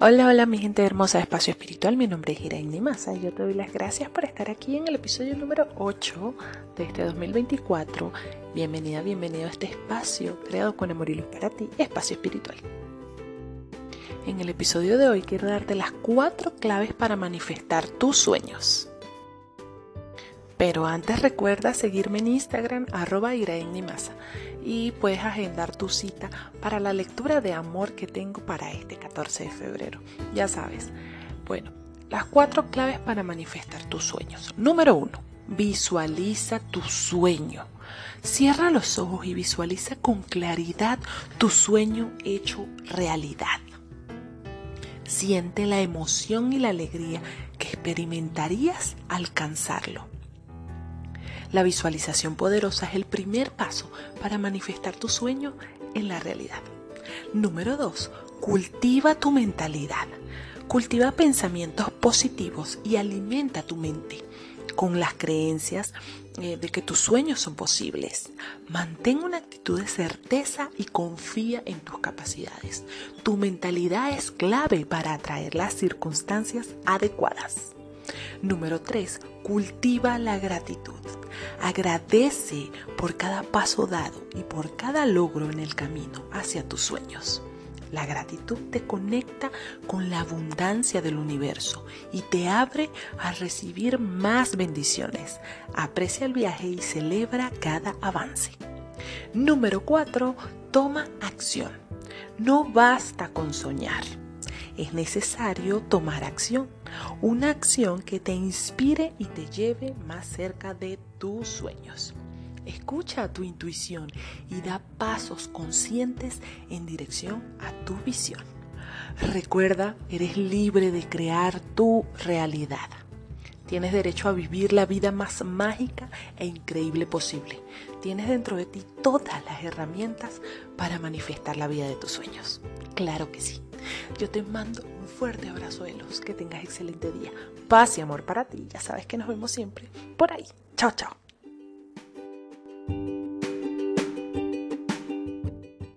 Hola, hola mi gente hermosa de Espacio Espiritual, mi nombre es Iraín Masa y yo te doy las gracias por estar aquí en el episodio número 8 de este 2024. Bienvenida, bienvenido a este espacio creado con amor y luz para ti, Espacio Espiritual. En el episodio de hoy quiero darte las cuatro claves para manifestar tus sueños. Pero antes recuerda seguirme en Instagram arroba Masa y puedes agendar tu cita para la lectura de amor que tengo para este 14 de febrero. Ya sabes. Bueno, las cuatro claves para manifestar tus sueños. Número uno, visualiza tu sueño. Cierra los ojos y visualiza con claridad tu sueño hecho realidad. Siente la emoción y la alegría que experimentarías al alcanzarlo. La visualización poderosa es el primer paso para manifestar tu sueño en la realidad. Número 2. Cultiva tu mentalidad. Cultiva pensamientos positivos y alimenta tu mente con las creencias eh, de que tus sueños son posibles. Mantén una actitud de certeza y confía en tus capacidades. Tu mentalidad es clave para atraer las circunstancias adecuadas. Número 3. Cultiva la gratitud. Agradece por cada paso dado y por cada logro en el camino hacia tus sueños. La gratitud te conecta con la abundancia del universo y te abre a recibir más bendiciones. Aprecia el viaje y celebra cada avance. Número 4. Toma acción. No basta con soñar es necesario tomar acción. Una acción que te inspire y te lleve más cerca de tus sueños. Escucha a tu intuición y da pasos conscientes en dirección a tu visión. Recuerda, eres libre de crear tu realidad. Tienes derecho a vivir la vida más mágica e increíble posible. Tienes dentro de ti todas las herramientas para manifestar la vida de tus sueños. Claro que sí. Yo te mando un fuerte abrazo de luz. Que tengas excelente día. Paz y amor para ti. Ya sabes que nos vemos siempre por ahí. Chao, chao.